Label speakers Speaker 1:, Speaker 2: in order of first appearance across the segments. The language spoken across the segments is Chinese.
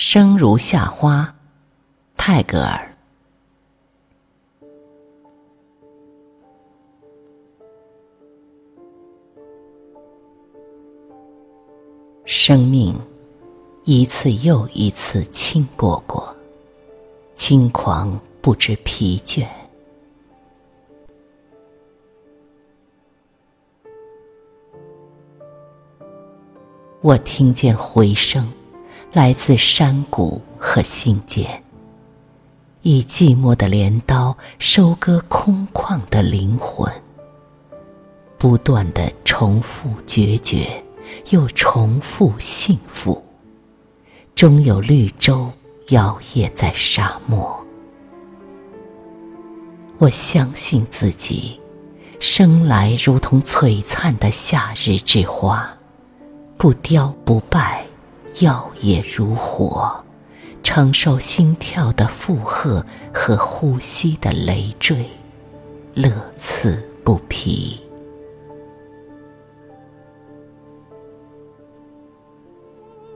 Speaker 1: 生如夏花，泰戈尔。生命一次又一次轻薄过，轻狂不知疲倦。我听见回声，来自山谷和心间，以寂寞的镰刀收割空旷的灵魂，不断的重复决绝。又重复幸福，终有绿洲摇曳在沙漠。我相信自己，生来如同璀璨的夏日之花，不凋不败，耀眼如火，承受心跳的负荷和呼吸的累赘，乐此不疲。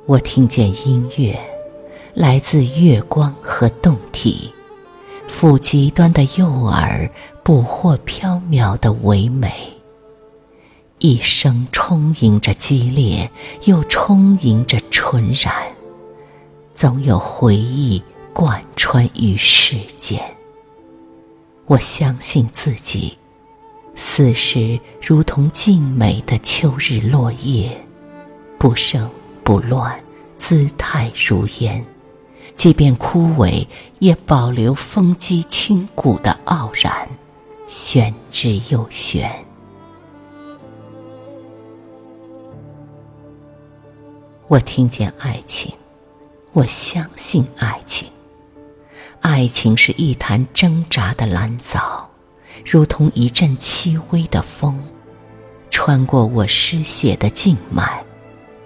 Speaker 1: 我听见音乐，来自月光和动体，抚极端的诱饵，捕获缥缈的唯美。一生充盈着激烈，又充盈着浑然，总有回忆贯穿于世间。我相信自己，死时如同静美的秋日落叶，不生。不乱，姿态如烟，即便枯萎，也保留风肌清骨的傲然，玄之又玄。我听见爱情，我相信爱情。爱情是一潭挣扎的蓝藻，如同一阵轻微的风，穿过我失血的静脉。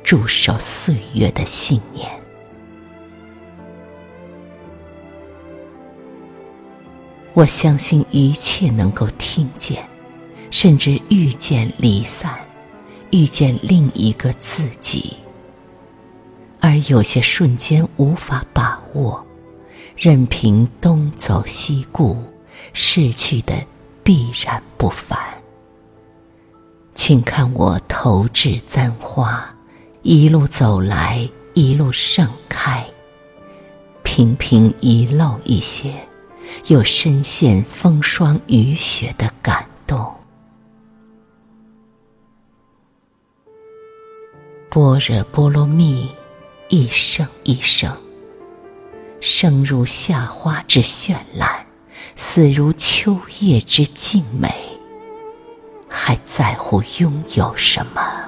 Speaker 1: 驻守岁月的信念。我相信一切能够听见，甚至遇见离散，遇见另一个自己。而有些瞬间无法把握，任凭东走西顾，逝去的必然不返。请看我投掷簪花。一路走来，一路盛开。频频遗漏一些，又深陷风霜雨雪的感动。般若波罗蜜，一生一生。生如夏花之绚烂，死如秋叶之静美。还在乎拥有什么？